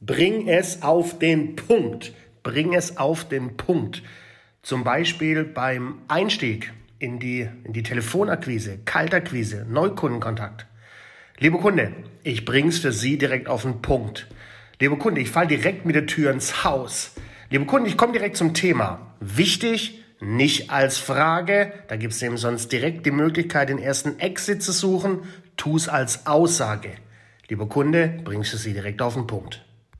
Bring es auf den Punkt. Bring es auf den Punkt. Zum Beispiel beim Einstieg in die, in die Telefonakquise, Kaltakquise, Neukundenkontakt. Liebe Kunde, ich bring's für Sie direkt auf den Punkt. Liebe Kunde, ich fall direkt mit der Tür ins Haus. Liebe Kunde, ich komme direkt zum Thema. Wichtig, nicht als Frage. Da gibt's eben sonst direkt die Möglichkeit, den ersten Exit zu suchen. Tu es als Aussage. Liebe Kunde, bringst du sie direkt auf den Punkt.